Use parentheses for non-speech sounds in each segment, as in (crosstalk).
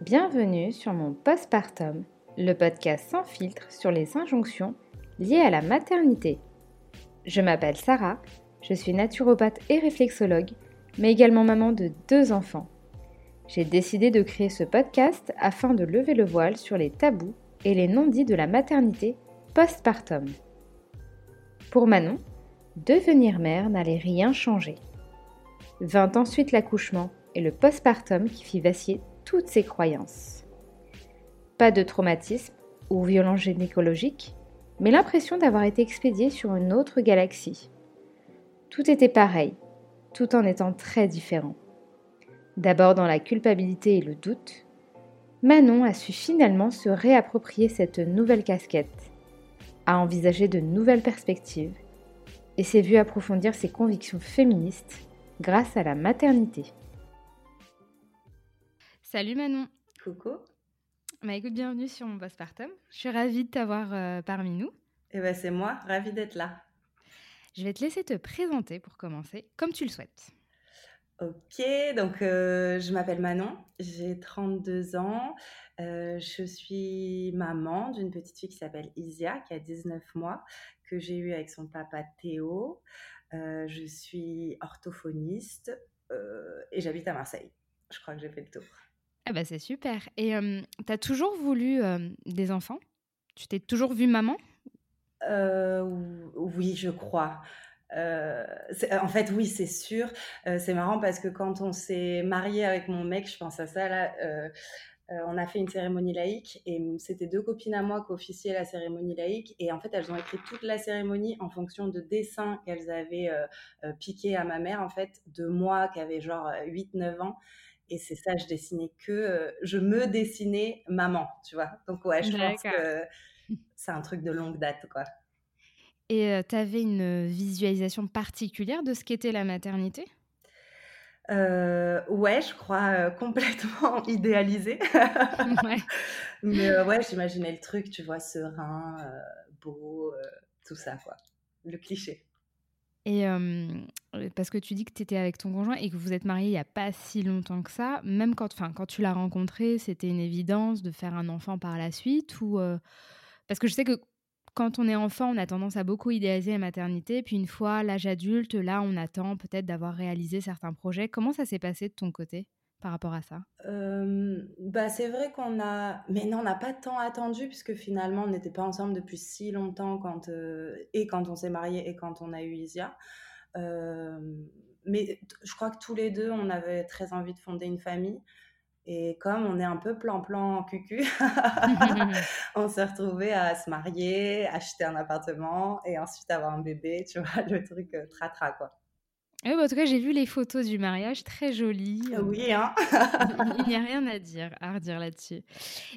Bienvenue sur mon postpartum, le podcast sans filtre sur les injonctions liées à la maternité. Je m'appelle Sarah, je suis naturopathe et réflexologue, mais également maman de deux enfants. J'ai décidé de créer ce podcast afin de lever le voile sur les tabous et les non-dits de la maternité postpartum. Pour Manon, devenir mère n'allait rien changer. Vint ensuite l'accouchement et le postpartum qui fit vaciller toutes ses croyances. Pas de traumatisme ou violence gynécologique, mais l'impression d'avoir été expédiée sur une autre galaxie. Tout était pareil, tout en étant très différent. D'abord dans la culpabilité et le doute, Manon a su finalement se réapproprier cette nouvelle casquette, a envisagé de nouvelles perspectives et s'est vue approfondir ses convictions féministes grâce à la maternité. Salut Manon. Coucou. Bah écoute, bienvenue sur mon postpartum. Je suis ravie de t'avoir euh, parmi nous. Eh ben c'est moi, ravie d'être là. Je vais te laisser te présenter pour commencer, comme tu le souhaites. Ok, donc euh, je m'appelle Manon, j'ai 32 ans, euh, je suis maman d'une petite fille qui s'appelle Isia, qui a 19 mois, que j'ai eue avec son papa Théo. je suis orthophoniste et j'habite à Marseille. Je crois que j'ai fait le tour. Ah bah c'est super. Et tu as toujours voulu des enfants? Tu t'es toujours vue maman? Euh, Oui, je crois. Euh, en fait, oui, c'est sûr. Euh, c'est marrant parce que quand on s'est marié avec mon mec, je pense à ça là. on a fait une cérémonie laïque et c'était deux copines à moi qui officiaient la cérémonie laïque et en fait elles ont écrit toute la cérémonie en fonction de dessins qu'elles avaient piqué à ma mère en fait de moi qui avait genre 8-9 ans et c'est ça, je dessinais que, euh, je me dessinais maman, tu vois? Donc ouais, je pense que (laughs) c'est un truc de longue date, quoi. Et euh, tu avais une visualisation particulière de ce qu'était la maternité? Euh, ouais, je crois complètement (laughs) idéalisé. ouais. (laughs) Mais ouais, j'imaginais le truc, tu vois, serein, beau, tout ça, quoi. Le cliché. Et parce que tu dis que tu étais avec ton conjoint et que vous êtes mariés il n'y a pas si longtemps que ça, même quand, quand tu l'as rencontré, c'était une évidence de faire un enfant par la suite ou Parce que je sais que quand on est enfant, on a tendance à beaucoup idéaliser la maternité, puis une fois l'âge adulte, là, on attend peut-être d'avoir réalisé certains projets. Comment ça s'est passé de ton côté? Par rapport à ça? Bah, C'est vrai qu'on a... Mais non, on n'a pas tant attendu, puisque finalement, on n'était pas ensemble depuis si longtemps, quand, et quand on s'est mariés et quand on a eu Isia. mais je crois que tous les deux, on avait très envie de fonder une famille. Et comme on est un peu plan-plan cucu, (laughs) on s'est retrouvés à se marier, acheter un appartement et ensuite avoir un bébé, tu vois, (laughs) le truc tra-tra, quoi. Oui, bah, en tout cas, j'ai vu les photos du mariage, très jolies. Ah oui, hein Il n'y a (laughs) rien à dire, à redire là-dessus.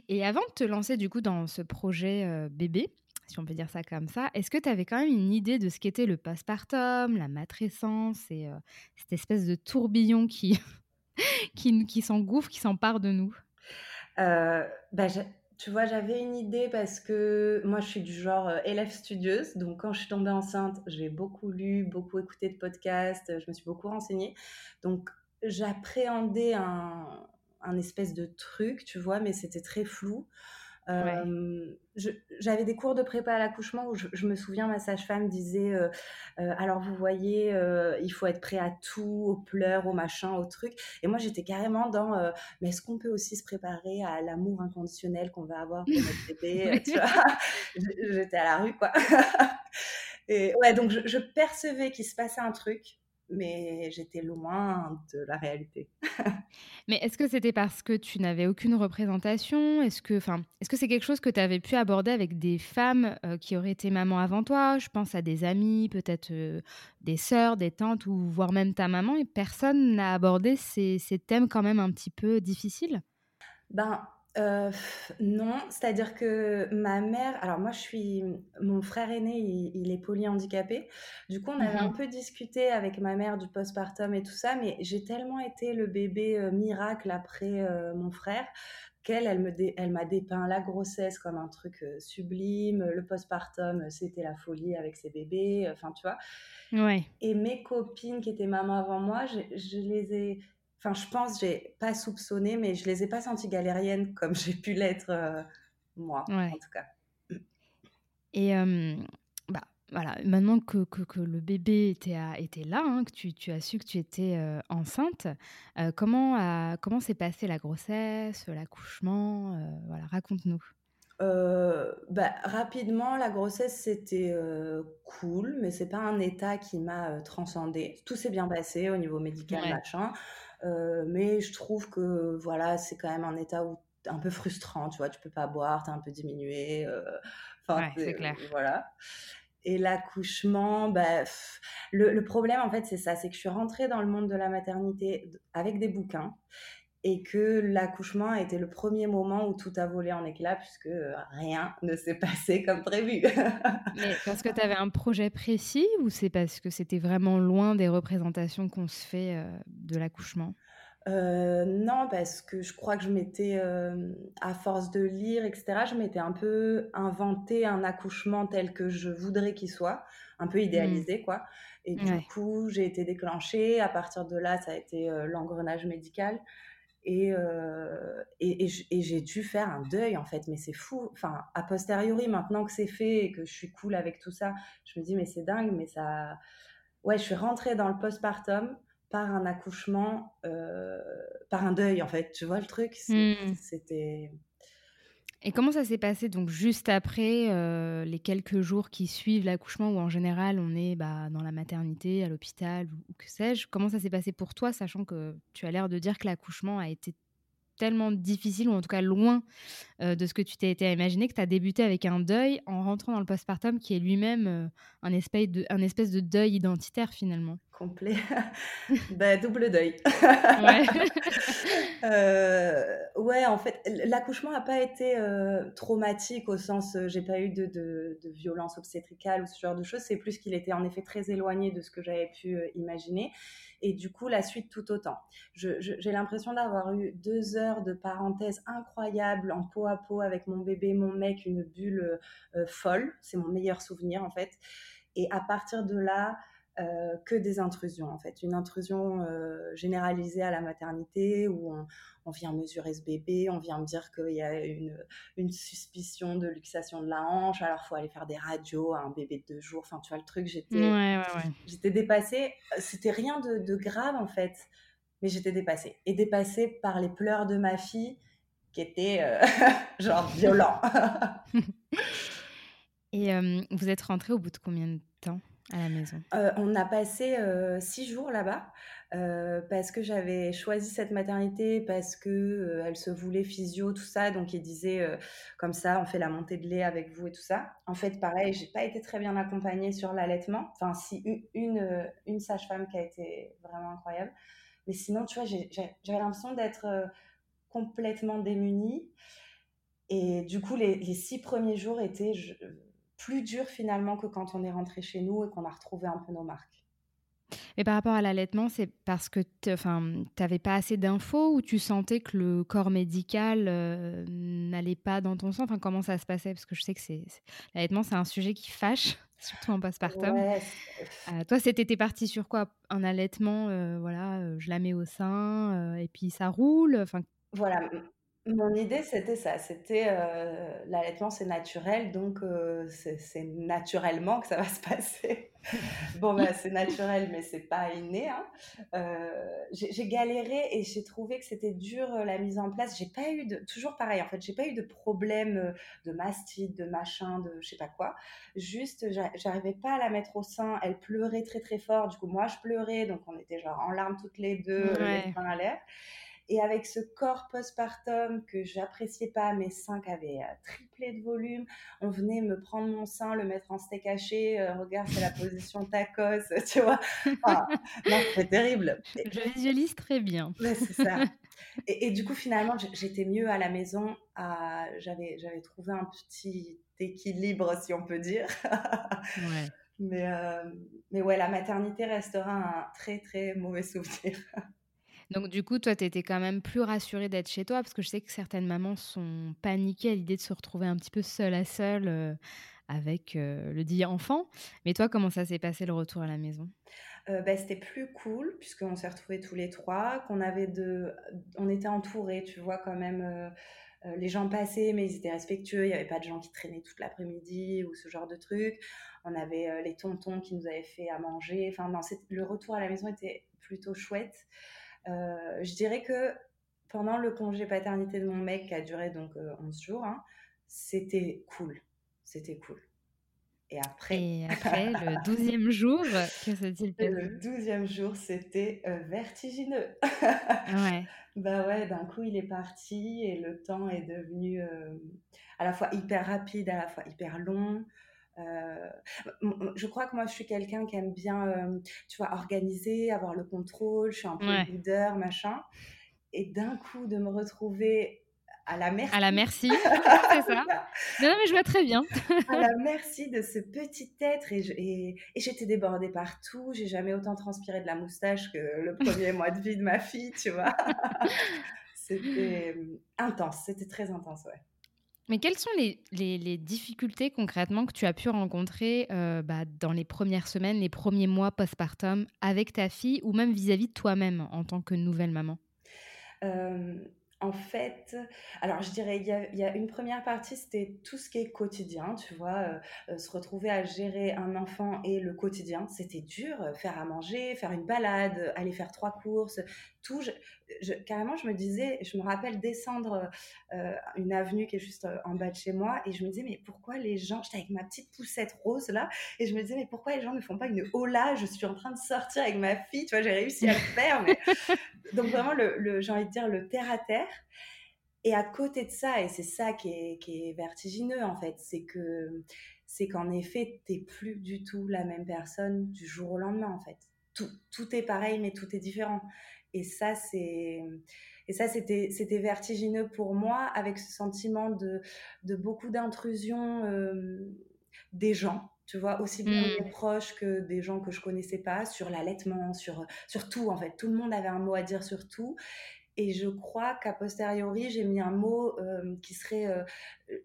Et avant de te lancer du coup dans ce projet euh, bébé, si on peut dire ça comme ça, est-ce que tu avais quand même une idée de ce qu'était le postpartum, la matrescence et euh, cette espèce de tourbillon qui, (laughs) qui, qui s'engouffre, qui s'empare de nous? Euh, bah, tu vois, j'avais une idée parce que moi, je suis du genre euh, élève studieuse. Donc, quand je suis tombée enceinte, j'ai beaucoup lu, beaucoup écouté de podcasts, je me suis beaucoup renseignée. Donc, j'appréhendais un, un espèce de truc, tu vois, mais c'était très flou. J'avais des cours de prépa à l'accouchement où je, me souviens, ma sage-femme disait Alors, vous voyez, il faut être prêt à tout, aux pleurs, aux machins, aux trucs. Et moi, j'étais carrément dans Mais est-ce qu'on peut aussi se préparer à l'amour inconditionnel qu'on va avoir pour notre (laughs) bébé J'étais à la rue, quoi. (laughs) Et ouais, donc je percevais qu'il se passait un truc mais j'étais loin de la réalité. mais est-ce que c'était parce que tu n'avais aucune représentation? Est-ce que, enfin, est-ce que c'est quelque chose que tu avais pu aborder avec des femmes euh, qui auraient été maman avant toi? Je pense à des amis, peut-être euh, des sœurs, des tantes, ou voire même ta maman, et personne n'a abordé ces, ces thèmes quand même un petit peu difficiles? Ben, euh, non, c'est-à-dire que ma mère, alors moi je suis, mon frère aîné, il, est polyhandicapé. Du coup, on avait un mmh peu discuté avec ma mère du postpartum et tout ça, mais j'ai tellement été le bébé euh, miracle après euh, mon frère qu'elle, elle me elle m'a dépeint la grossesse comme un truc sublime, le postpartum, c'était la folie avec ses bébés, enfin tu vois. Ouais. Et mes copines qui étaient mamans avant moi, je, je les ai enfin, je pense, j'ai pas soupçonné, mais je les ai pas senties galériennes (laughs) comme j'ai pu l'être moi, en tout cas. Et bah, voilà, maintenant que, que, le bébé était, était là, hein, que tu, tu, as su que tu étais enceinte, comment, comment s'est passée la grossesse, l'accouchement Voilà, raconte-nous. bah, rapidement, la grossesse c'était cool, mais c'est pas un état qui m'a transcendée. Tout s'est bien passé au niveau médical, machin. Mais je trouve que voilà, c'est quand même un état où un peu frustrant, tu vois, tu peux pas boire, tu es un peu diminué. Enfin, c'est clair. Voilà. Et l'accouchement, bah, le, le, problème, en fait, c'est ça, c'est que je suis rentrée dans le monde de la maternité avec des bouquins et que l'accouchement a été le premier moment où tout a volé en éclats puisque rien ne s'est passé comme prévu. (laughs) Mais parce que tu avais un projet précis ou c'est parce que c'était vraiment loin des représentations qu'on se fait de l'accouchement? Euh, non, parce que je crois que je m'étais, euh, à force de lire, etc., je m'étais un peu inventé un accouchement tel que je voudrais qu'il soit, un peu mmh. idéalisé, quoi. Et du coup, j'ai été déclenchée. À partir de là, ça a été euh, l'engrenage médical. Et, et, et j'ai dû faire un deuil, en fait. Mais c'est fou. Enfin, a posteriori, maintenant que c'est fait et que je suis cool avec tout ça, je me dis, mais c'est dingue, mais ça. Ouais, je suis rentrée dans le postpartum par un accouchement, euh, par un deuil en fait. Tu vois le truc? Hmm. C'était. Et comment ça s'est passé donc juste après euh, les quelques jours qui suivent l'accouchement où en général on est bah, dans la maternité, à l'hôpital ou, que sais-je? Comment ça s'est passé pour toi, sachant que tu as l'air de dire que l'accouchement a été tellement difficile, ou en tout cas loin euh, de ce que tu t'es été imaginé, que tu as débuté avec un deuil en rentrant dans le postpartum qui est lui-même euh, un, espèce de, un espèce de deuil identitaire finalement? Complet. (laughs) bah, double deuil. ouais. (laughs) Euh, ouais, en fait, l'accouchement n'a pas été traumatique au sens, j'ai pas eu de, de, de, violence obstétricale ou ce genre de choses. C'est plus qu'il était en effet très éloigné de ce que j'avais pu imaginer et du coup la suite tout autant. J'ai l'impression d'avoir eu deux heures de parenthèse incroyable en peau à peau avec mon bébé, mon mec, une bulle euh, folle. C'est mon meilleur souvenir en fait. Et à partir de là, euh, que des intrusions en fait. Une intrusion euh, généralisée à la maternité où on, vient mesurer ce bébé, on vient me dire qu'il y a une, une, suspicion de luxation de la hanche, alors il faut aller faire des radios à un bébé de deux jours. Enfin, tu vois le truc, j'étais j'étais dépassée. C'était rien de, de, grave en fait, mais j'étais dépassée. Et dépassée par les pleurs de ma fille qui étaient euh, (laughs) genre violents. (laughs) Et vous êtes rentrée au bout de combien de temps? À la maison euh, On a passé euh, six jours là-bas euh, parce que j'avais choisi cette maternité parce que elle se voulait physio tout ça donc il disait comme ça on fait la montée de lait avec vous et tout ça. En fait pareil j'ai pas été très bien accompagnée sur l'allaitement. Enfin si une, une, sage-femme qui a été vraiment incroyable. Mais sinon tu vois j'avais l'impression d'être complètement démunie. Et du coup, les six premiers jours étaient, plus dur finalement que quand on est rentré chez nous et qu'on a retrouvé un peu nos marques. Mais par rapport à l'allaitement, c'est parce que tu n'avais pas assez d'infos ou tu sentais que le corps médical euh, n'allait pas dans ton sens? Enfin, Comment ça se passait? Parce que je sais que c'est l'allaitement, c'est un sujet qui fâche, (laughs) surtout en postpartum. Ouais. Euh, toi, c'était parti sur quoi? Un allaitement, euh, voilà, je la mets au sein et puis ça roule enfin... Voilà, mon idée, c'était ça. C'était euh, l'allaitement, c'est naturel, donc euh, c'est naturellement que ça va (laughs) se passer. bon, ben, c'est naturel, mais c'est pas inné. Hein. Euh, j'ai galéré et j'ai trouvé que c'était dur la mise en place. J'ai pas eu de, toujours pareil en fait, j'ai pas eu de problème de mastite, de machin, de je sais pas quoi. Juste, j'arrivais pas à la mettre au sein. Elle pleurait très très fort. Du coup, moi, je pleurais, donc on était genre en larmes toutes les deux, les mains à l'air. Et avec ce corps postpartum que j'appréciais pas, mes seins qui avaient euh, triplé de volume, on venait me prendre mon sein, le mettre en steak haché, euh, regarde, c'est la position tacos, (laughs) tu vois. non, c'est terrible. Je visualise très bien. Ouais, c'est ça. (laughs) Et, du coup, finalement, j'étais mieux à la maison. J'avais, j'avais trouvé un petit équilibre, si on peut dire. ouais. (laughs) Mais, euh, mais ouais, la maternité restera un très, très mauvais souvenir. Donc, du coup, toi, tu étais quand même plus rassurée d'être chez toi parce que je sais que certaines mamans sont paniquées à l'idée de se retrouver un petit peu seule à seule euh, avec euh, le dit enfant. Mais toi, comment ça s'est passé le retour à la maison? Bah, c'était plus cool puisqu'on s'est retrouvés tous les trois, qu'on avait de, on était entourés, tu vois quand même. les gens passaient, mais ils étaient respectueux. Il n'y avait pas de gens qui traînaient toute l'après-midi ou ce genre de trucs. On avait les tontons qui nous avaient fait à manger. Enfin, le retour à la maison était plutôt chouette. Je dirais que pendant le congé paternité de mon mec qui a duré donc 11 jours, hein, c'était cool. C'était cool. Et après, Et (laughs) après le douzième jour, que s'est-il passé? Le douzième jour, c'était euh, vertigineux. ouais. (laughs) Bah ouais, d'un coup, il est parti et le temps est devenu euh, à la fois hyper rapide, à la fois hyper long. Euh, je crois que moi, je suis quelqu'un qui aime bien, tu vois, organiser, avoir le contrôle. Je suis un peu leader, machin. Et d'un coup, de me retrouver à la merci. À la merci, (laughs) c'est ça. Non, mais je vois très bien. à la merci de ce petit être et, et, j'étais débordée partout. J'ai jamais autant transpiré de la moustache que le premier (laughs) mois de vie de ma fille, tu vois. c'était euh, intense, c'était très intense, ouais. Mais quelles sont les, difficultés concrètement que tu as pu rencontrer euh, bah, dans les premières semaines, les premiers mois postpartum avec ta fille ou même vis-à-vis de toi-même en tant que nouvelle maman? Euh, en fait, alors je dirais, il y a, une première partie, c'était tout ce qui est quotidien, tu vois, euh, se retrouver à gérer un enfant et le quotidien, c'était dur, faire à manger, faire une balade, aller faire trois courses, tout. Je, carrément, je me disais, je me rappelle descendre une avenue qui est juste en bas de chez moi et je me disais, mais pourquoi les gens, j'étais avec ma petite poussette rose là, et je me disais, mais pourquoi les gens ne font pas une hola, je suis en train de sortir avec ma fille, tu vois, j'ai réussi à le faire, (laughs) donc vraiment, le, j'ai envie de dire le terre à terre. Et à côté de ça, et c'est ça qui est, qui est, vertigineux en fait, c'est que c'est qu'en effet, t'es plus du tout la même personne du jour au lendemain en fait. Tout, tout est pareil, mais tout est différent. Et ça, c'est et ça, c'était c'était vertigineux pour moi, avec ce sentiment de, de beaucoup d'intrusion euh, des gens tu vois, aussi bien des mmh. proches que des gens que je connaissais pas, sur l'allaitement, sur, sur tout en fait. Tout le monde avait un mot à dire sur tout. Et je crois qu'à posteriori, j'ai mis un mot euh, qui serait, euh,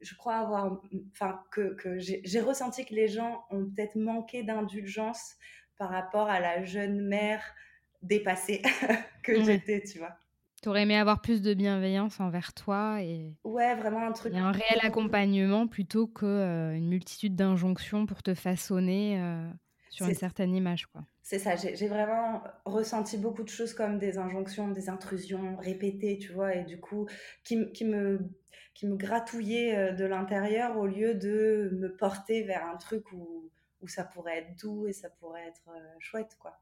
je crois avoir, enfin, que, que j'ai ressenti que les gens ont peut-être manqué d'indulgence par rapport à la jeune mère dépassée (laughs) que j'étais, tu vois. T'aurais aimé avoir plus de bienveillance envers toi et ouais vraiment un truc un réel accompagnement plutôt que euh, une multitude d'injonctions pour te façonner euh, sur une certaine image quoi. C'est ça, j'ai vraiment ressenti beaucoup de choses comme des injonctions, des intrusions répétées, tu vois, et du coup qui, qui me qui me gratouillaient euh, de l'intérieur au lieu de me porter vers un truc où, où ça pourrait être doux et ça pourrait être chouette quoi.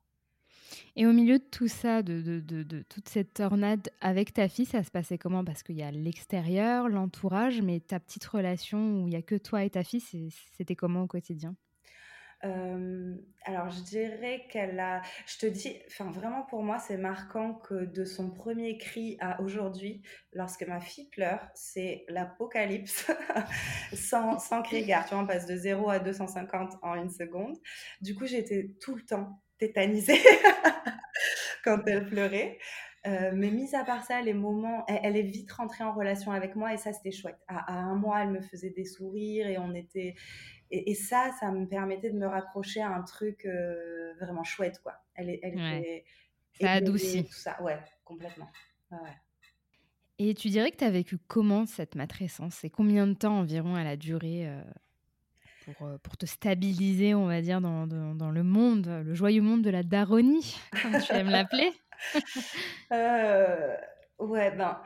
Et au milieu de tout ça, de, de, de, toute cette tornade avec ta fille, ça se passait comment? Parce qu'il y a l'extérieur, l'entourage, mais ta petite relation où il n'y a que toi et ta fille, c'était comment au quotidien? Euh, alors, je dirais qu'elle a. Je te dis, enfin, vraiment pour moi, c'est marquant que de son premier cri à aujourd'hui, lorsque ma fille pleure, c'est l'apocalypse (laughs) sans, sans cri gare. Tu vois, on passe de 0 à 250 en une seconde. Du coup, j'étais tout le temps tétanisée (laughs) quand elle pleurait. Euh, mais mis à part ça, les moments, elle, est vite rentrée en relation avec moi et ça c'était chouette. À, un mois, elle me faisait des sourires et on était et, ça, ça me permettait de me raccrocher à un truc euh, vraiment chouette quoi. Elle, elle était ça adoucit tout ça, ouais, complètement. Et tu dirais que tu as vécu comment cette matrescence? Et combien de temps environ elle a duré euh, pour, pour, te stabiliser, on va dire, dans, dans, le monde, le joyeux monde de la daronie, comme tu aimes l'appeler? (laughs) (laughs) euh, Ouais, ben,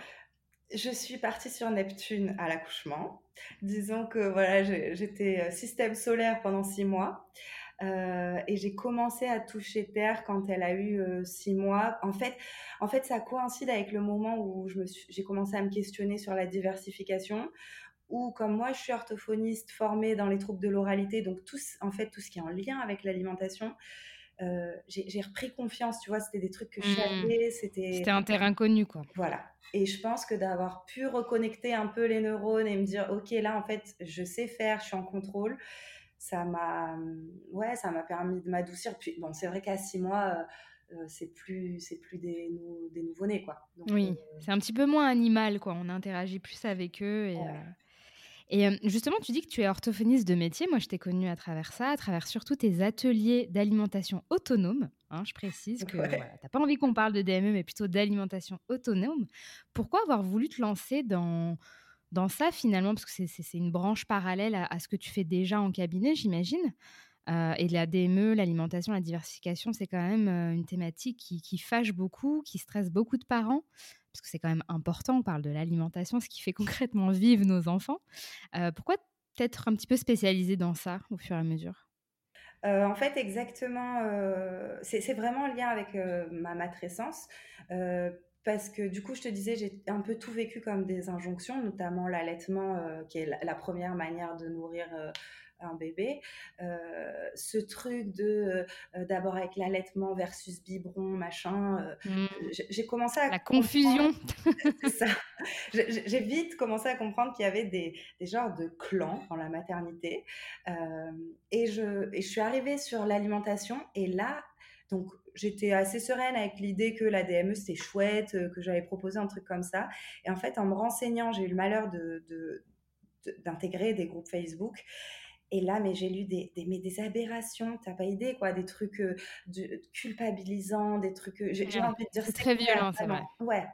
je suis partie sur Neptune à l'accouchement. Disons que voilà, j'étais euh, système solaire pendant six mois. et j'ai commencé à toucher Terre quand elle a eu six mois. En fait, en fait, ça coïncide avec le moment où j'ai commencé à me questionner sur la diversification, ou comme moi, je suis orthophoniste formée dans les troubles de l'oralité, donc tout, en fait, tout ce qui est en lien avec l'alimentation, euh, j'ai repris confiance, tu vois, c'était des trucs que je mmh. savais, c'était... C'était un terrain connu, quoi. Voilà. Et je pense que d'avoir pu reconnecter un peu les neurones et me dire, OK, là, en fait, je sais faire, je suis en contrôle, ça m'a... Ouais, ça m'a permis de m'adoucir. Puis, bon, c'est vrai qu'à six mois... Euh, c'est plus c'est plus des, des nouveau-nés quoi oui c'est un petit peu moins animal quoi on interagit plus avec eux et Et justement, tu dis que tu es orthophoniste de métier. Moi, je t'ai connue à travers ça, à travers surtout tes ateliers d'alimentation autonome. Hein, je précise que tu n'as pas envie qu'on parle de DME, mais plutôt d'alimentation autonome. Pourquoi avoir voulu te lancer dans, dans ça finalement? Parce que c'est une branche parallèle à, ce que tu fais déjà en cabinet, j'imagine. Euh, et la DME, l'alimentation, la diversification, c'est quand même euh, une thématique qui, fâche beaucoup, qui stresse beaucoup de parents parce que c'est quand même important, on parle de l'alimentation, ce qui fait (laughs) concrètement vivre nos enfants. Euh, pourquoi peut-être un petit peu spécialisé dans ça au fur et à mesure? En fait, exactement, c'est vraiment en lien avec ma matrescence. parce que du coup, je te disais, j'ai un peu tout vécu comme des injonctions, notamment l'allaitement, qui est la, première manière de nourrir un bébé. Euh, ce truc de euh, d'abord avec l'allaitement versus biberon, machin, euh, mm. j'ai commencé à... La confusion. (laughs) C'est ça. J'ai vite commencé à comprendre qu'il y avait des, des, genres de clans dans la maternité. et, je, et je suis arrivée sur l'alimentation et là, donc j'étais assez sereine avec l'idée que la DME c'était chouette, que j'avais proposé un truc comme ça. Et en fait, en me renseignant, j'ai eu le malheur de, d'intégrer des groupes Facebook et là, mais j'ai lu des, des, mais des aberrations, t'as pas idée, quoi, des trucs euh, de, culpabilisants, des trucs. Euh, j'ai envie de dire. C'est très violent, c'est vrai. Ouais.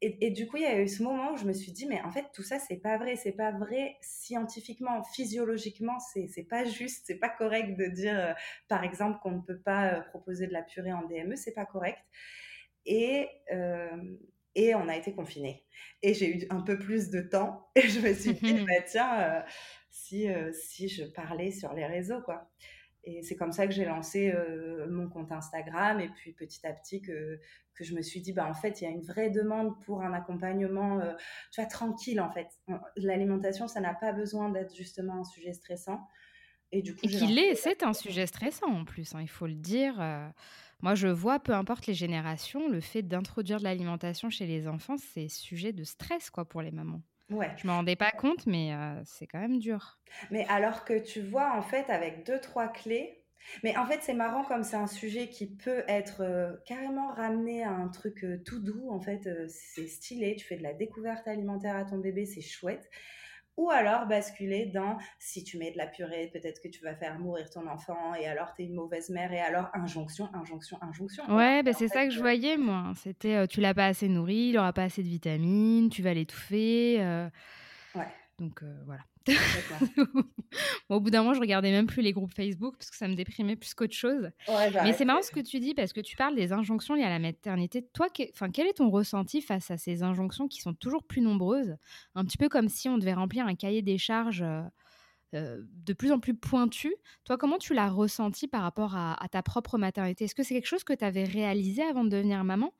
Et, et, du coup, il y a eu ce moment où je me suis dit, mais en fait, tout ça, c'est pas vrai. C'est pas vrai scientifiquement, physiologiquement, c'est pas juste, c'est pas correct de dire, euh, par exemple, qu'on ne peut pas proposer de la purée en DME, c'est pas correct. Et, et on a été confinés. Et j'ai eu un peu plus de temps. Et je me suis dit, (laughs) bah, tiens, si, euh, si je parlais sur les réseaux, quoi. Et c'est comme ça que j'ai lancé euh, mon compte Instagram et puis petit à petit que, que je me suis dit, bah, en fait, il y a une vraie demande pour un accompagnement, euh, tu vois, tranquille, en fait. L'alimentation, ça n'a pas besoin d'être justement un sujet stressant. Et du coup, qu'il est, c'est un sujet stressant en plus, hein, il faut le dire. moi, je vois, peu importe les générations, le fait d'introduire de l'alimentation chez les enfants, c'est sujet de stress, quoi, pour les mamans. Ouais. Je me rendais pas compte, mais euh, c'est quand même dur. Mais alors que tu vois, en fait, avec deux, trois clés, mais en fait, c'est marrant comme c'est un sujet qui peut être euh, carrément ramené à un truc euh, tout doux. En fait, c'est stylé, tu fais de la découverte alimentaire à ton bébé, c'est chouette ou alors basculer dans si tu mets de la purée, peut-être que tu vas faire mourir ton enfant et alors tu es une mauvaise mère et alors injonction, injonction, injonction. Ouais, bah c'est ça que je voyais moi. C'était euh, tu l'as pas assez nourri, il aura pas assez de vitamines, tu vas l'étouffer. Euh... Ouais. Donc euh, voilà. (laughs) au bout d'un moment, je regardais même plus les groupes Facebook parce que ça me déprimait plus qu'autre chose. Mais c'est marrant ce que tu dis parce que tu parles des injonctions liées à la maternité. Toi, enfin, quel est ton ressenti face à ces injonctions qui sont toujours plus nombreuses? Un petit peu comme si on devait remplir un cahier des charges euh, euh, de plus en plus pointu. Toi, comment tu l'as ressenti par rapport à, ta propre maternité? Est-ce que c'est quelque chose que tu avais réalisé avant de devenir maman?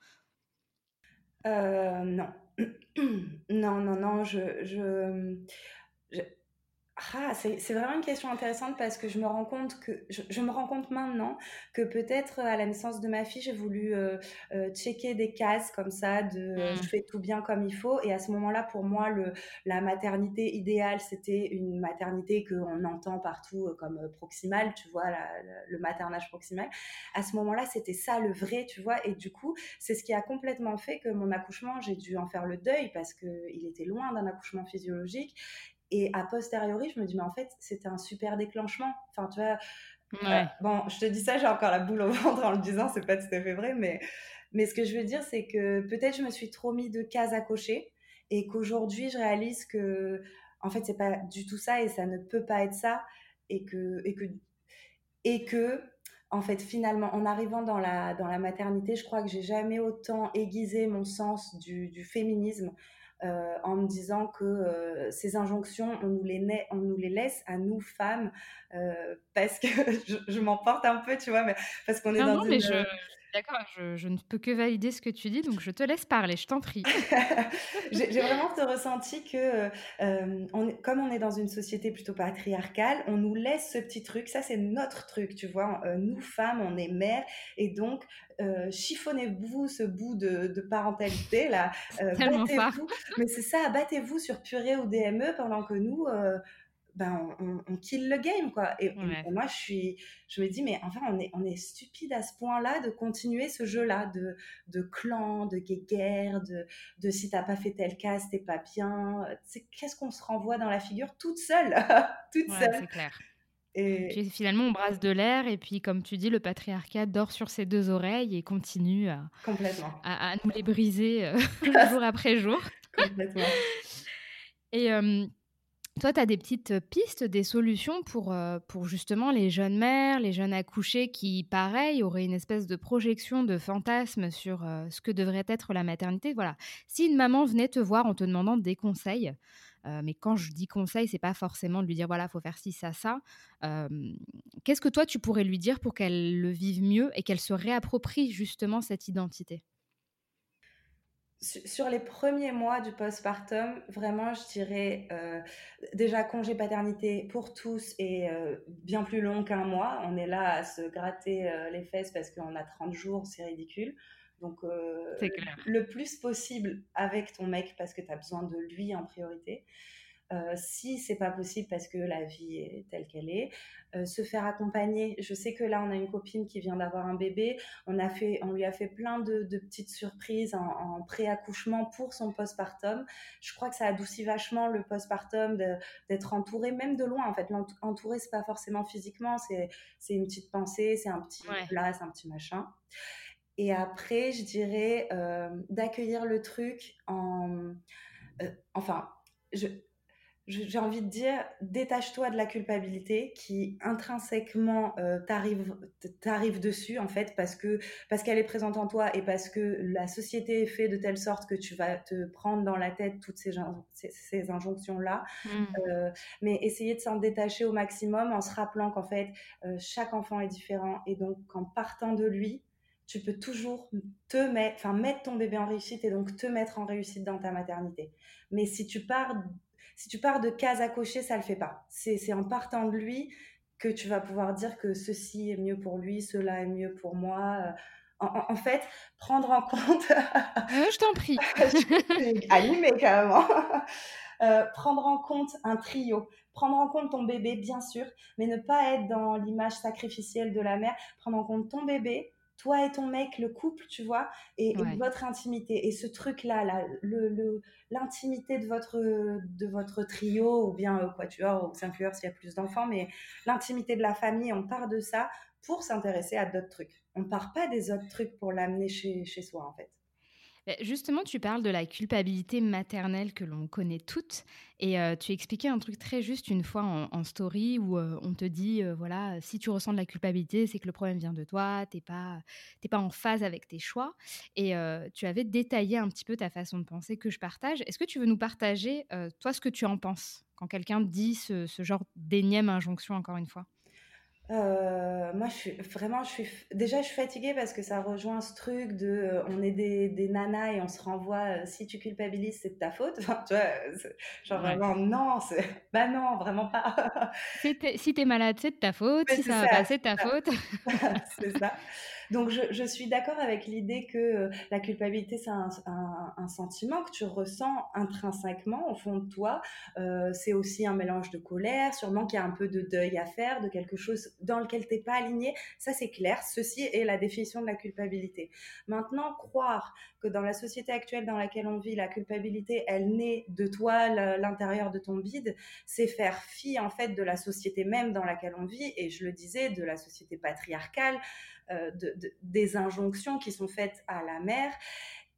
Euh, Non. (clears throat) non, non, non. je... je ah, c'est vraiment une question intéressante parce que je me rends compte que je, me rends compte maintenant que peut-être à la naissance de ma fille j'ai voulu euh, euh, checker des cases comme ça de euh, je fais tout bien comme il faut. Et à ce moment-là pour moi le la maternité idéale c'était une maternité que on entend partout comme proximale tu vois le maternage proximal. À ce moment-là c'était ça le vrai tu vois. Et du coup c'est ce qui a complètement fait que mon accouchement j'ai dû en faire le deuil parce que il était loin d'un accouchement physiologique et a posteriori, je me dis, mais en fait, c'était un super déclenchement. Enfin, tu vois, euh, bon, je te dis ça, j'ai encore la boule au ventre en le disant, c'est pas tout à fait vrai, mais, mais ce que je veux dire, c'est que peut-être je me suis trop mis de cases à cocher et qu'aujourd'hui, je réalise que, en fait, c'est pas du tout ça et ça ne peut pas être ça et que, et que, et que, en fait, finalement, en arrivant dans la, dans la maternité, je crois que j'ai jamais autant aiguisé mon sens du, du féminisme euh, en me disant que euh, ces injonctions, on nous les, on nous les laisse à nous femmes, euh, parce que (laughs) je, je m'emporte un peu, tu vois, mais parce qu'on est dans non, une... Mais D'accord, je, ne peux que valider ce que tu dis, donc je te laisse parler, je t'en prie. (laughs) J'ai vraiment ce ressenti que, on, comme on est dans une société plutôt patriarcale, on nous laisse ce petit truc, ça c'est notre truc, tu vois. nous, femmes, on est mères, et donc euh, chiffonnez-vous ce bout de, parentalité là, euh, battez-vous. Mais c'est ça, battez-vous sur purée ou DME pendant que nous, euh, ben, on, kill le game, quoi. Et, moi, je, suis, je me dis, mais enfin, on est, on est stupide à ce point-là de continuer ce jeu-là de, de clan, de guerre, de, de si t'as pas fait tel cas, t'es pas bien. Qu'est-ce qu'on se renvoie dans la figure toute seule (laughs) Toute seule. C'est clair. Et... finalement, on brasse de l'air et puis, comme tu dis, le patriarcat dort sur ses deux oreilles et continue à, Complètement. à, nous les briser euh, (laughs) (laughs) jour après jour. Complètement. Et toi, tu as des petites pistes, des solutions pour, pour justement les jeunes mères, les jeunes accouchés qui, pareil, auraient une espèce de projection, de fantasme sur ce que devrait être la maternité? Voilà. Si une maman venait te voir en te demandant des conseils, mais quand je dis conseil, c'est pas forcément de lui dire voilà, faut faire ci, ça, ça. Qu'est-ce que toi tu pourrais lui dire pour qu'elle le vive mieux et qu'elle se réapproprie justement cette identité? Sur les premiers mois du postpartum, vraiment, je dirais euh, déjà congé paternité pour tous et euh, bien plus long qu'un mois. On est là à se gratter euh, les fesses parce qu'on a 30 jours, c'est ridicule. Donc, le plus possible avec ton mec parce que tu as besoin de lui en priorité. Euh, si c'est pas possible parce que la vie est telle qu'elle est, euh, se faire accompagner. Je sais que là, on a une copine qui vient d'avoir un bébé. On, a fait, on lui a fait plein de, petites surprises en, en pré-accouchement pour son postpartum. Je crois que ça adoucit vachement le postpartum d'être entouré, même de loin. En fait, entouré, c'est pas forcément physiquement, c'est une petite pensée, c'est un petit plat, c'est un petit machin. Et après, je dirais euh, d'accueillir le truc en. enfin, je, j'ai envie de dire, détache-toi de la culpabilité qui intrinsèquement euh, t'arrive dessus en fait parce que parce qu'elle est présente en toi et parce que la société est faite de telle sorte que tu vas te prendre dans la tête toutes ces, ces, injonctions là. Mmh. Euh, mais essayer de s'en détacher au maximum en se rappelant qu'en fait euh, chaque enfant est différent et donc en partant de lui tu peux toujours te mettre, enfin mettre ton bébé en réussite et donc te mettre en réussite dans ta maternité. Mais si tu pars si tu pars de cases à cocher, ça le fait pas. C'est en partant de lui que tu vas pouvoir dire que ceci est mieux pour lui, cela est mieux pour moi. Euh, en, fait, prendre en compte. (laughs) Euh, je t'en prie. (laughs) Animé carrément. (laughs) Euh, prendre en compte un trio, prendre en compte ton bébé, bien sûr, mais ne pas être dans l'image sacrificielle de la mère. Prendre en compte ton bébé, toi et ton mec, le couple, tu vois, et, votre intimité. Et ce truc-là, là, l'intimité de votre, de votre trio, ou bien quoi tu vois, ou quatuor s'il y a plus d'enfants, mais l'intimité de la famille, on part de ça pour s'intéresser à d'autres trucs. On part pas des autres trucs pour l'amener chez, chez soi, en fait. Justement, tu parles de la culpabilité maternelle que l'on connaît toutes. Et euh, tu expliquais un truc très juste une fois en, story où euh, on te dit euh, voilà, si tu ressens de la culpabilité, c'est que le problème vient de toi, tu n'es pas, pas en phase avec tes choix. Et tu avais détaillé un petit peu ta façon de penser que je partage. Est-ce que tu veux nous partager, toi, ce que tu en penses quand quelqu'un dit ce, ce genre d'énième injonction, encore une fois? Euh, moi, je suis vraiment, je suis déjà, je suis fatiguée parce que ça rejoint ce truc de, euh, on est des, des nanas et on se renvoie. Euh, si tu culpabilises, c'est de ta faute. (laughs) Enfin, tu vois, genre vraiment, non, (laughs) bah non, vraiment pas. si t'es malade, c'est de ta faute. si ça, va pas, c'est de ta faute. (laughs) c'est ça. Donc, je, suis d'accord avec l'idée que euh, la culpabilité, c'est un, sentiment que tu ressens intrinsèquement au fond de toi. Euh, c'est aussi un mélange de colère, sûrement qu'il y a un peu de deuil à faire, de quelque chose dans lequel tu n'es pas aligné. Ça, c'est clair. Ceci est la définition de la culpabilité. Maintenant, croire que dans la société actuelle dans laquelle on vit, la culpabilité, elle naît de toi, l'intérieur de ton vide, c'est faire fi, en fait, de la société même dans laquelle on vit. Et je le disais, de la société patriarcale. Euh, des injonctions qui sont faites à la mère.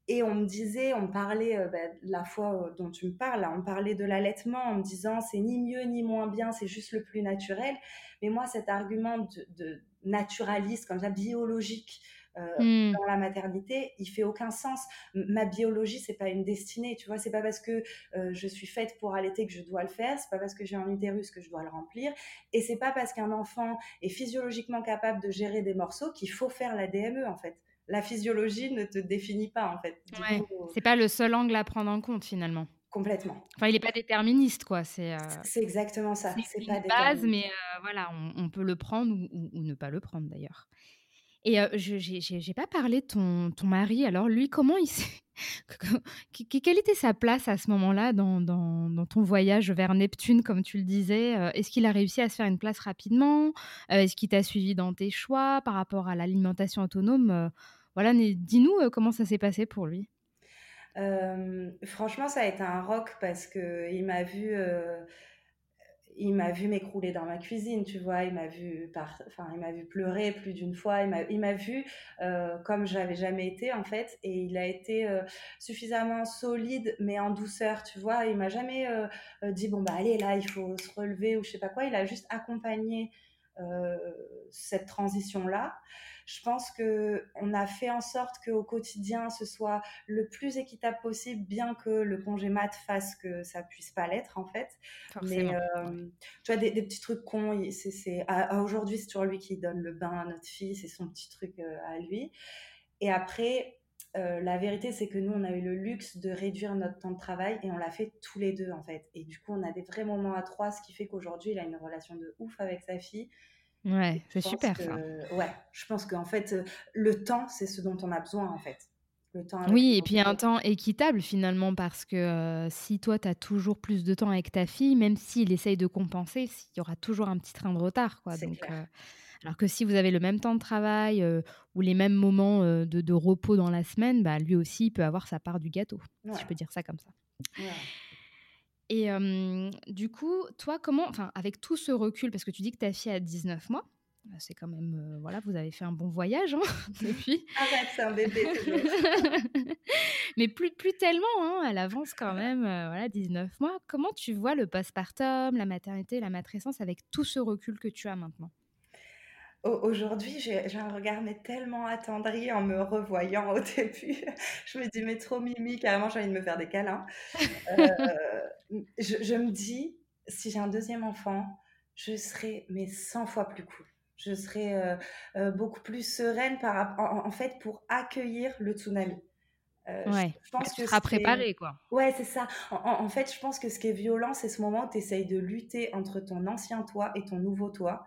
Et on me disait, on parlait, euh, bah, la fois euh, dont tu me parles, on parlait de l'allaitement en me disant c'est ni mieux ni moins bien, c'est juste le plus naturel. Mais moi, cet argument de, naturaliste, comme ça, biologique, hmm. dans la maternité, il fait aucun sens. Ma biologie, c'est pas une destinée, tu vois. C'est pas parce que je suis faite pour allaiter que je dois le faire. C'est pas parce que j'ai un utérus que je dois le remplir. Et c'est pas parce qu'un enfant est physiologiquement capable de gérer des morceaux qu'il faut faire la DME, en fait la physiologie ne te définit pas en fait. Ouais, c'est pas le seul angle à prendre en compte finalement. Complètement. Enfin, il n'est pas déterministe, quoi. C'est euh, exactement ça. C'est pas une base, mais euh, voilà, on, peut le prendre ou, ne pas le prendre d'ailleurs. Et je j'ai pas parlé de ton, ton mari. Alors lui, comment il (laughs) quelle était sa place à ce moment-là dans, dans, dans, ton voyage vers Neptune, comme tu le disais Est-ce qu'il a réussi à se faire une place rapidement Est-ce qu'il t'a suivi dans tes choix par rapport à l'alimentation autonome Voilà, dis-nous comment ça s'est passé pour lui? franchement, ça a été un rock parce qu'il m'a vu il m'a vu m'écrouler dans ma cuisine, tu vois, il m'a vu enfin, il m'a vu pleurer plus d'une fois, il m'a, vu euh, comme j'avais jamais été en fait, et il a été euh, suffisamment solide mais en douceur, tu vois, il m'a jamais euh, dit bon bah allez là il faut se relever ou je sais pas quoi, il a juste accompagné cette transition là je pense que on a fait en sorte qu'au quotidien ce soit le plus équitable possible, bien que le congé mat fasse que ça puisse pas l'être en fait. Mais euh, tu vois des, petits trucs cons, c'est aujourd'hui c'est toujours lui qui donne le bain à notre fille, c'est son petit truc euh, à lui. Et après, euh, la vérité, c'est que nous, on a eu le luxe de réduire notre temps de travail et on l'a fait tous les deux, en fait. Et du coup, on a des vrais moments à trois, ce qui fait qu'aujourd'hui, il a une relation de ouf avec sa fille. Ouais, c'est super ça. Ouais, je pense qu'en fait, euh, le temps, c'est ce dont on a besoin en fait. Le temps oui, et puis un temps équitable finalement, parce que euh, si toi, tu as toujours plus de temps avec ta fille, même s'il essaye de compenser, il y aura toujours un petit train de retard. Quoi. Donc, euh, alors que si vous avez le même temps de travail ou les mêmes moments de, repos dans la semaine, bah, lui aussi, il peut avoir sa part du gâteau, si je peux dire ça comme ça. Ouais. Et du coup, toi, comment, enfin, avec tout ce recul, parce que tu dis que ta fille a 19 mois, bah, c'est quand même, voilà, vous avez fait un bon voyage hein, (laughs) depuis. Arrête, c'est un bébé. (laughs) Mais plus, plus tellement, hein, elle avance quand même, voilà, 19 mois. Comment tu vois le postpartum, la maternité, la matrescence avec tout ce recul que tu as maintenant? Aujourd'hui, j'ai un regard mais tellement attendri en me revoyant au (laughs) début. Je me dis, mais trop mimi, carrément, j'ai envie de me faire des câlins. Euh, je, me dis, si j'ai un deuxième enfant, je serai mais 100 fois plus cool. Je serai euh, euh, beaucoup plus sereine par, en, en, fait pour accueillir le tsunami. ouais, je, pense que quoi. Ouais, c'est ça. En, en, fait, je pense que ce qui est violent, c'est ce moment où tu essayes de lutter entre ton ancien toi et ton nouveau toi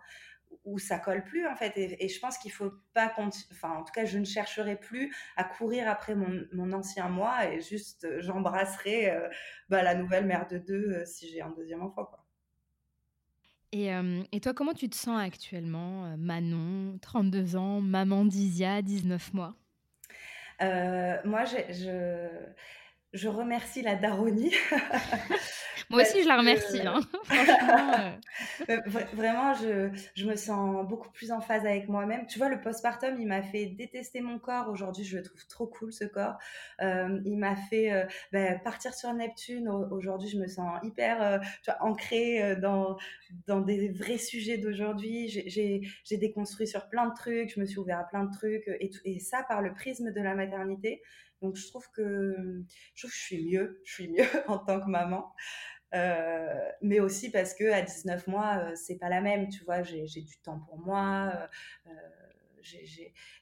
où ça colle plus en fait. Et, je pense qu'il faut pas, enfin en tout cas, je ne chercherai plus à courir après mon, ancien moi et juste euh, j'embrasserai euh, bah, la nouvelle mère de deux euh, si j'ai un deuxième enfant quoi. Et, et, toi, comment tu te sens actuellement, Manon, 32 ans, maman d'Isia, 19 mois? Moi, je, je remercie la Daronie. (laughs) Moi aussi, je la remercie. Hein. (laughs) Euh. Vraiment, je, je, me sens beaucoup plus en phase avec moi-même. Tu vois, le postpartum, il m'a fait détester mon corps. Aujourd'hui, je le trouve trop cool, ce corps. Euh, il m'a fait euh, ben, partir sur Neptune. Aujourd'hui, je me sens hyper tu vois, ancrée dans, dans des vrais sujets d'aujourd'hui. J'ai déconstruit sur plein de trucs. Je me suis ouvert à plein de trucs. Et, et ça, par le prisme de la maternité. Donc je trouve que je trouve que je suis mieux, je suis mieux (laughs) en tant que maman. Euh, mais aussi parce que à 19 mois, euh, c'est pas la même, tu vois, j'ai du temps pour moi, euh,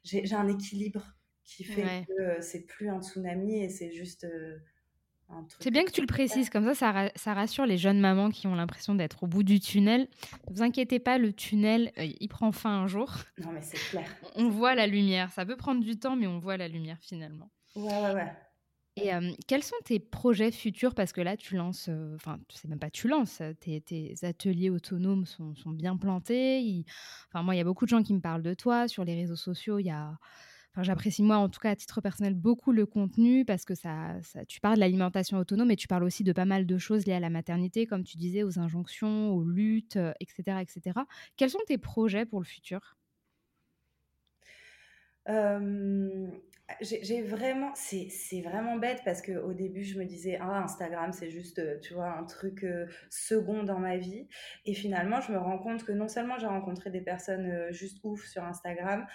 j'ai un équilibre qui fait que c'est plus un tsunami et c'est juste c'est bien que tu le précises, comme ça, ça, rassure les jeunes mamans qui ont l'impression d'être au bout du tunnel. Ne vous inquiétez pas, le tunnel, il prend fin un jour. Non, mais c'est clair. On voit la lumière. Ça peut prendre du temps, mais on voit la lumière finalement. Ouais, ouais, ouais. Et quels sont tes projets futurs? Parce que là, tu lances, enfin, tu sais même pas, tu lances, tes, tes ateliers autonomes sont, sont bien plantés. Enfin, moi, il y a beaucoup de gens qui me parlent de toi sur les réseaux sociaux. Il y a, enfin, j'apprécie moi, en tout cas à titre personnel, beaucoup le contenu parce que ça, ça tu parles de l'alimentation autonome, mais tu parles aussi de pas mal de choses liées à la maternité, comme tu disais, aux injonctions, aux luttes, etc., etc. Quels sont tes projets pour le futur? J'ai vraiment, c'est vraiment bête parce que au début je me disais ah Instagram c'est juste euh, tu vois un truc euh, second dans ma vie. Et finalement je me rends compte que non seulement j'ai rencontré des personnes euh, juste ouf sur Instagram,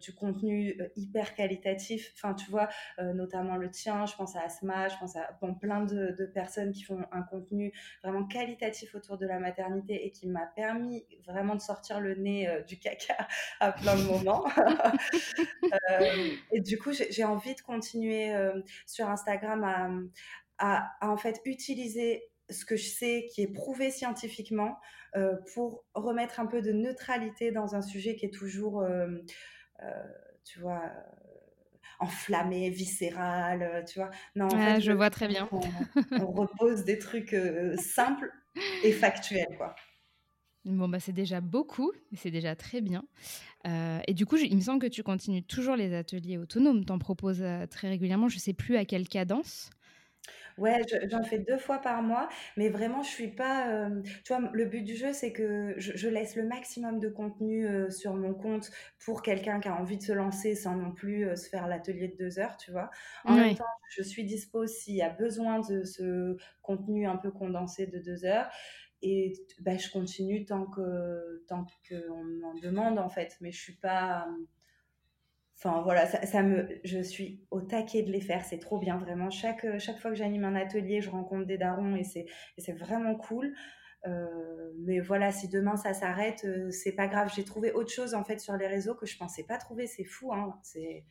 du contenu hyper qualitatif, enfin tu vois notamment le tien, je pense à Asma, je pense à bon, plein de, de, personnes qui font un contenu vraiment qualitatif autour de la maternité et qui m'a permis vraiment de sortir le nez du caca (laughs) à plein de moments. (laughs) Et du coup j'ai envie de continuer euh, sur Instagram à, en fait utiliser ce que je sais qui est prouvé scientifiquement euh, pour remettre un peu de neutralité dans un sujet qui est toujours euh, tu vois, enflammé, viscéral, tu vois. Non, en fait, je vois très bien. On, (laughs) repose des trucs simples et factuels, quoi. Bon, bah, c'est déjà beaucoup, c'est déjà très bien. et du coup, il me semble que tu continues toujours les ateliers autonomes. Tu en proposes très régulièrement, je ne sais plus à quelle cadence. Ouais, j'en fais deux fois par mois, mais vraiment, je suis pas. tu vois, le but du jeu, c'est que je, laisse le maximum de contenu sur mon compte pour quelqu'un qui a envie de se lancer sans non plus se faire l'atelier de deux heures, tu vois. En même temps, je suis dispo s'il y a besoin de ce contenu un peu condensé de deux heures. Et bah, je continue tant que tant qu'on m'en demande en fait, mais je suis pas Enfin voilà, ça, me, je suis au taquet de les faire, c'est trop bien vraiment. Chaque, euh, chaque fois que j'anime un atelier, je rencontre des darons et c'est, c'est vraiment cool. Euh, mais voilà, si demain ça s'arrête, euh, c'est pas grave. J'ai trouvé autre chose en fait sur les réseaux que je pensais pas trouver. C'est fou, hein. C'est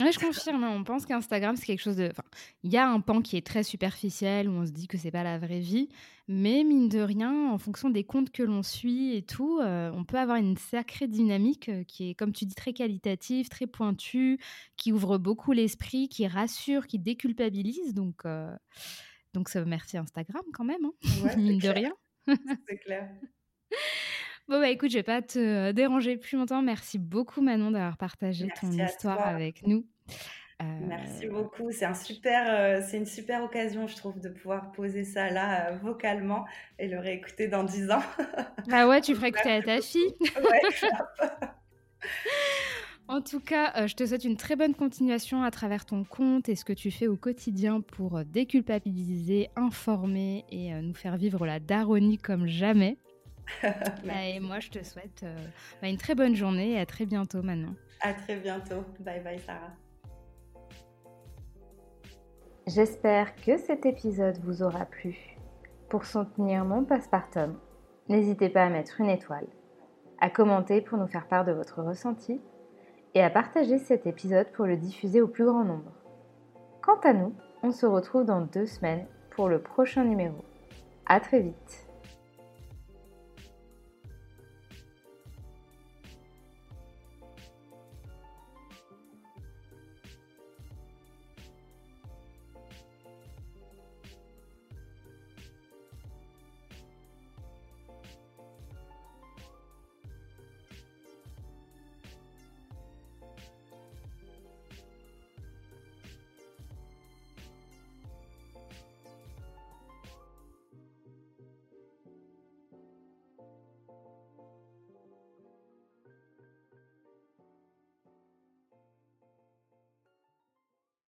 oui, je confirme. Hein. On pense qu'Instagram, c'est quelque chose de. Enfin, il y a un pan qui est très superficiel où on se dit que c'est pas la vraie vie, mais mine de rien, en fonction des comptes que l'on suit et tout, euh, on peut avoir une sacrée dynamique euh, qui est, comme tu dis, très qualitative, très pointue, qui ouvre beaucoup l'esprit, qui rassure, qui déculpabilise. Donc, euh, donc ça, merci Instagram quand même, hein. (laughs) mine de rien. c'est clair. (laughs) Bon, bah écoute, je vais pas te euh, déranger plus longtemps. Merci beaucoup, Manon, d'avoir partagé ton histoire avec nous. Merci euh, beaucoup. C'est un super, euh, c'est une super occasion, je trouve, de pouvoir poser ça là vocalement et le réécouter dans 10 ans. (laughs) bah ouais, tu (laughs) ferais écouter à ta fille. ouais, (laughs) En tout cas, je te souhaite une très bonne continuation à travers ton compte et ce que tu fais au quotidien pour déculpabiliser, informer et nous faire vivre la daronie comme jamais. (laughs) Bah, et moi, je te souhaite euh, bah, une très bonne journée et à très bientôt, Manon. À très bientôt. Bye bye, Sarah. J'espère que cet épisode vous aura plu. Pour soutenir mon postpartum, n'hésitez pas à mettre une étoile, à commenter pour nous faire part de votre ressenti et à partager cet épisode pour le diffuser au plus grand nombre. Quant à nous, on se retrouve dans deux semaines pour le prochain numéro. À très vite